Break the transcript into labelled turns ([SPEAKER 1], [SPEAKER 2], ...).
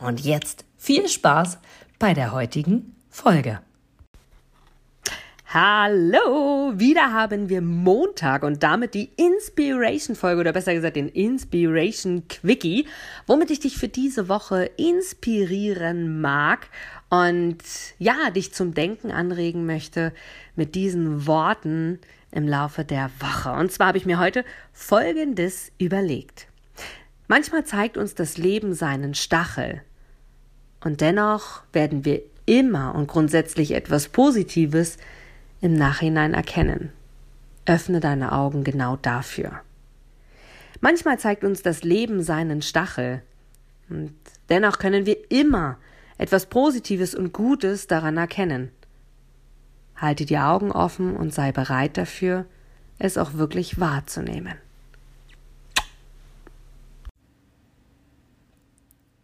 [SPEAKER 1] Und jetzt viel Spaß bei der heutigen Folge.
[SPEAKER 2] Hallo, wieder haben wir Montag und damit die Inspiration Folge oder besser gesagt den Inspiration Quickie, womit ich dich für diese Woche inspirieren mag und ja, dich zum Denken anregen möchte mit diesen Worten im Laufe der Woche. Und zwar habe ich mir heute Folgendes überlegt. Manchmal zeigt uns das Leben seinen Stachel. Und dennoch werden wir immer und grundsätzlich etwas Positives im Nachhinein erkennen. Öffne deine Augen genau dafür. Manchmal zeigt uns das Leben seinen Stachel. Und dennoch können wir immer etwas Positives und Gutes daran erkennen. Halte die Augen offen und sei bereit dafür, es auch wirklich wahrzunehmen.